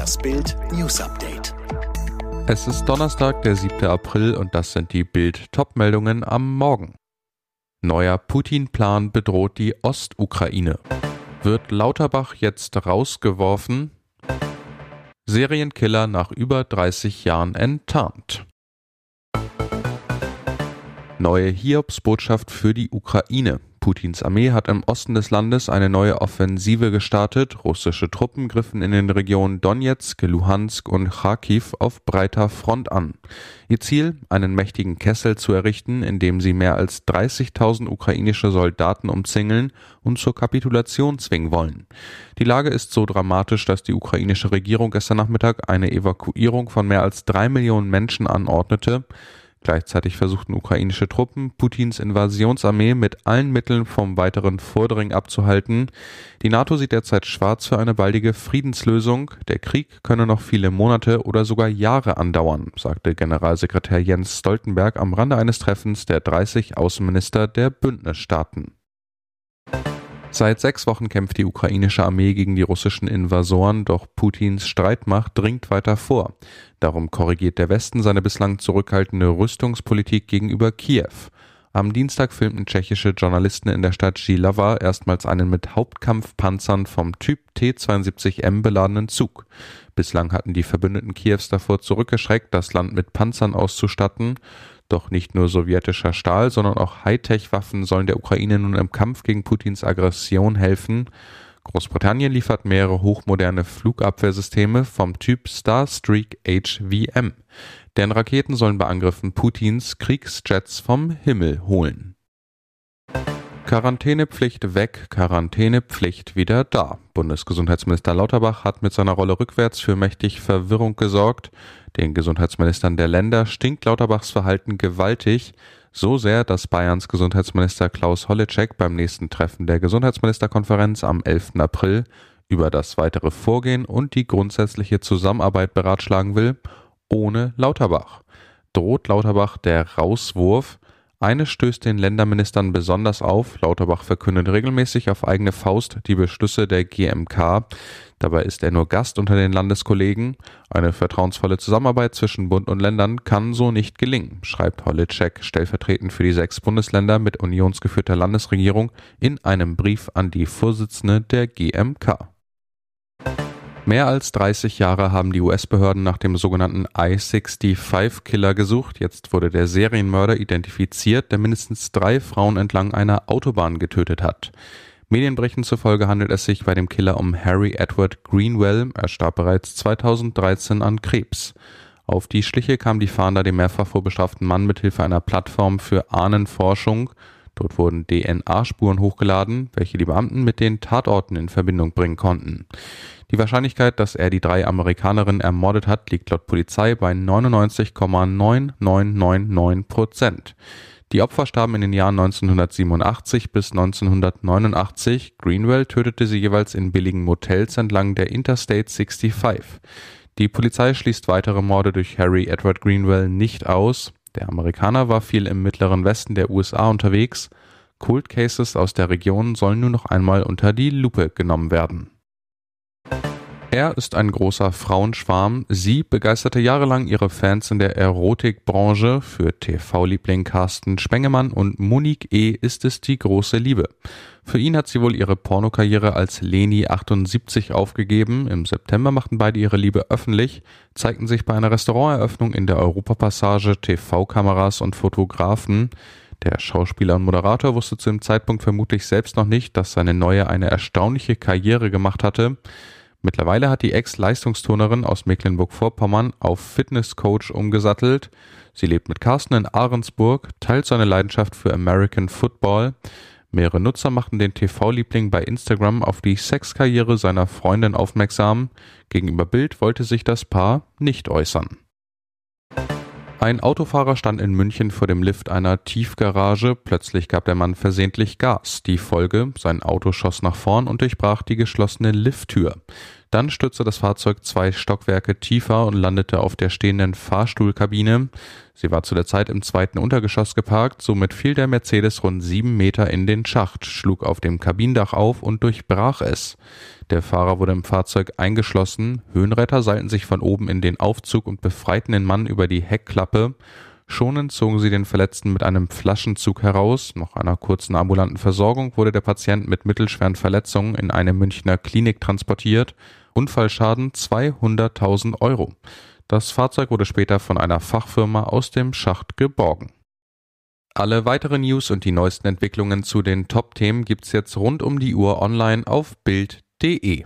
Das Bild News Update. Es ist Donnerstag, der 7. April und das sind die Bild Topmeldungen am Morgen. Neuer Putin-Plan bedroht die Ostukraine. Wird Lauterbach jetzt rausgeworfen? Serienkiller nach über 30 Jahren enttarnt. Neue Hiobsbotschaft für die Ukraine. Putins Armee hat im Osten des Landes eine neue Offensive gestartet. Russische Truppen griffen in den Regionen Donetsk, Luhansk und Kharkiv auf breiter Front an. Ihr Ziel, einen mächtigen Kessel zu errichten, in dem sie mehr als 30.000 ukrainische Soldaten umzingeln und zur Kapitulation zwingen wollen. Die Lage ist so dramatisch, dass die ukrainische Regierung gestern Nachmittag eine Evakuierung von mehr als drei Millionen Menschen anordnete. Gleichzeitig versuchten ukrainische Truppen, Putins Invasionsarmee mit allen Mitteln vom weiteren Vordringen abzuhalten. Die NATO sieht derzeit schwarz für eine baldige Friedenslösung. Der Krieg könne noch viele Monate oder sogar Jahre andauern, sagte Generalsekretär Jens Stoltenberg am Rande eines Treffens der 30 Außenminister der Bündnisstaaten. Seit sechs Wochen kämpft die ukrainische Armee gegen die russischen Invasoren, doch Putins Streitmacht dringt weiter vor. Darum korrigiert der Westen seine bislang zurückhaltende Rüstungspolitik gegenüber Kiew. Am Dienstag filmten tschechische Journalisten in der Stadt Jihlava erstmals einen mit Hauptkampfpanzern vom Typ T-72M beladenen Zug. Bislang hatten die Verbündeten Kiews davor zurückgeschreckt, das Land mit Panzern auszustatten. Doch nicht nur sowjetischer Stahl, sondern auch Hightech-Waffen sollen der Ukraine nun im Kampf gegen Putins Aggression helfen. Großbritannien liefert mehrere hochmoderne Flugabwehrsysteme vom Typ Starstreak HVM. Deren Raketen sollen bei Angriffen Putins Kriegsjets vom Himmel holen. Quarantänepflicht weg, Quarantänepflicht wieder da. Bundesgesundheitsminister Lauterbach hat mit seiner Rolle rückwärts für mächtig Verwirrung gesorgt. Den Gesundheitsministern der Länder stinkt Lauterbachs Verhalten gewaltig, so sehr, dass Bayerns Gesundheitsminister Klaus Holleczek beim nächsten Treffen der Gesundheitsministerkonferenz am 11. April über das weitere Vorgehen und die grundsätzliche Zusammenarbeit beratschlagen will, ohne Lauterbach. Droht Lauterbach der Rauswurf, eine stößt den Länderministern besonders auf. Lauterbach verkündet regelmäßig auf eigene Faust die Beschlüsse der GMK. Dabei ist er nur Gast unter den Landeskollegen. Eine vertrauensvolle Zusammenarbeit zwischen Bund und Ländern kann so nicht gelingen, schreibt Holitschek stellvertretend für die sechs Bundesländer mit unionsgeführter Landesregierung in einem Brief an die Vorsitzende der GMK. Mehr als 30 Jahre haben die US-Behörden nach dem sogenannten I-65-Killer gesucht. Jetzt wurde der Serienmörder identifiziert, der mindestens drei Frauen entlang einer Autobahn getötet hat. Medienberichten zufolge handelt es sich bei dem Killer um Harry Edward Greenwell. Er starb bereits 2013 an Krebs. Auf die Schliche kam die Fahnder dem mehrfach vorbestraften Mann mithilfe einer Plattform für Ahnenforschung. Dort wurden DNA-Spuren hochgeladen, welche die Beamten mit den Tatorten in Verbindung bringen konnten. Die Wahrscheinlichkeit, dass er die drei Amerikanerinnen ermordet hat, liegt laut Polizei bei 99,9999 Prozent. Die Opfer starben in den Jahren 1987 bis 1989. Greenwell tötete sie jeweils in billigen Motels entlang der Interstate 65. Die Polizei schließt weitere Morde durch Harry Edward Greenwell nicht aus. Der Amerikaner war viel im mittleren Westen der USA unterwegs. Cold Cases aus der Region sollen nun noch einmal unter die Lupe genommen werden. Er ist ein großer Frauenschwarm. Sie begeisterte jahrelang ihre Fans in der Erotikbranche. Für TV-Liebling Carsten Spengemann und Monique E. ist es die große Liebe. Für ihn hat sie wohl ihre Pornokarriere als Leni 78 aufgegeben. Im September machten beide ihre Liebe öffentlich, zeigten sich bei einer Restauranteröffnung in der Europapassage TV-Kameras und Fotografen. Der Schauspieler und Moderator wusste zu dem Zeitpunkt vermutlich selbst noch nicht, dass seine Neue eine erstaunliche Karriere gemacht hatte. Mittlerweile hat die Ex-Leistungsturnerin aus Mecklenburg-Vorpommern auf Fitnesscoach umgesattelt. Sie lebt mit Carsten in Ahrensburg, teilt seine Leidenschaft für American Football. Mehrere Nutzer machten den TV-Liebling bei Instagram auf die Sexkarriere seiner Freundin aufmerksam. Gegenüber Bild wollte sich das Paar nicht äußern. Ein Autofahrer stand in München vor dem Lift einer Tiefgarage. Plötzlich gab der Mann versehentlich Gas. Die Folge, sein Auto schoss nach vorn und durchbrach die geschlossene Lifttür. Dann stürzte das Fahrzeug zwei Stockwerke tiefer und landete auf der stehenden Fahrstuhlkabine. Sie war zu der Zeit im zweiten Untergeschoss geparkt, somit fiel der Mercedes rund sieben Meter in den Schacht, schlug auf dem Kabinendach auf und durchbrach es. Der Fahrer wurde im Fahrzeug eingeschlossen, Höhenretter seilten sich von oben in den Aufzug und befreiten den Mann über die Heckklappe. Schonend zogen sie den Verletzten mit einem Flaschenzug heraus. Nach einer kurzen ambulanten Versorgung wurde der Patient mit mittelschweren Verletzungen in eine Münchner Klinik transportiert. Unfallschaden 200.000 Euro. Das Fahrzeug wurde später von einer Fachfirma aus dem Schacht geborgen. Alle weiteren News und die neuesten Entwicklungen zu den Top-Themen gibt's jetzt rund um die Uhr online auf Bild.de.